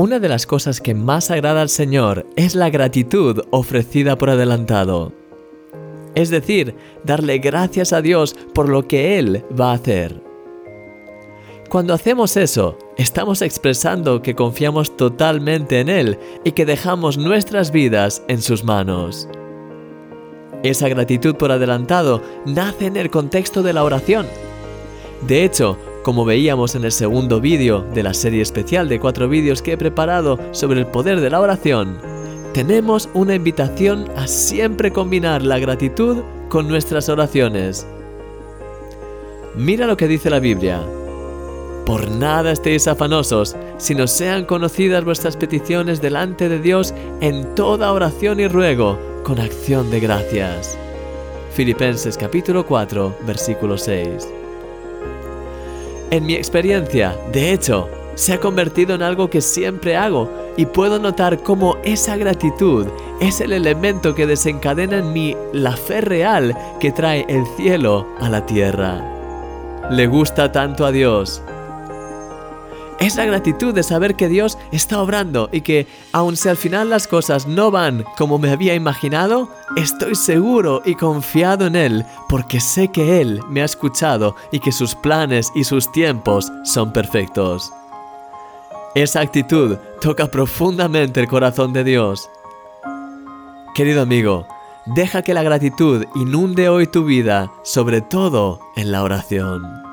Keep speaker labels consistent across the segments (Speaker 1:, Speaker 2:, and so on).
Speaker 1: Una de las cosas que más agrada al Señor es la gratitud ofrecida por adelantado. Es decir, darle gracias a Dios por lo que Él va a hacer. Cuando hacemos eso, estamos expresando que confiamos totalmente en Él y que dejamos nuestras vidas en sus manos. Esa gratitud por adelantado nace en el contexto de la oración. De hecho, como veíamos en el segundo vídeo de la serie especial de cuatro vídeos que he preparado sobre el poder de la oración, tenemos una invitación a siempre combinar la gratitud con nuestras oraciones. Mira lo que dice la Biblia. Por nada estéis afanosos, sino sean conocidas vuestras peticiones delante de Dios en toda oración y ruego, con acción de gracias. Filipenses capítulo 4, versículo 6. En mi experiencia, de hecho, se ha convertido en algo que siempre hago y puedo notar cómo esa gratitud es el elemento que desencadena en mí la fe real que trae el cielo a la tierra. Le gusta tanto a Dios es la gratitud de saber que Dios está obrando y que, aun si al final las cosas no van como me había imaginado, estoy seguro y confiado en Él porque sé que Él me ha escuchado y que sus planes y sus tiempos son perfectos. Esa actitud toca profundamente el corazón de Dios. Querido amigo, deja que la gratitud inunde hoy tu vida, sobre todo en la oración.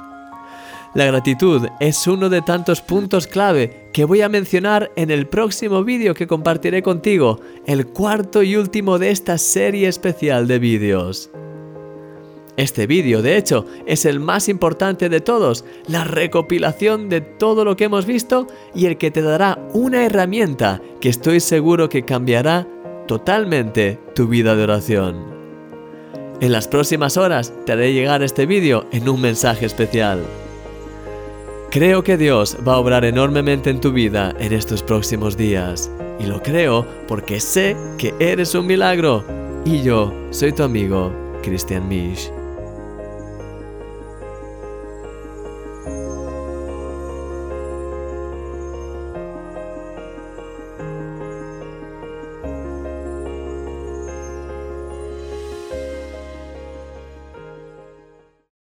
Speaker 1: La gratitud es uno de tantos puntos clave que voy a mencionar en el próximo vídeo que compartiré contigo, el cuarto y último de esta serie especial de vídeos. Este vídeo, de hecho, es el más importante de todos, la recopilación de todo lo que hemos visto y el que te dará una herramienta que estoy seguro que cambiará totalmente tu vida de oración. En las próximas horas te haré llegar este vídeo en un mensaje especial. Creo que Dios va a obrar enormemente en tu vida en estos próximos días. Y lo creo porque sé que eres un milagro. Y yo soy tu amigo, Christian Misch.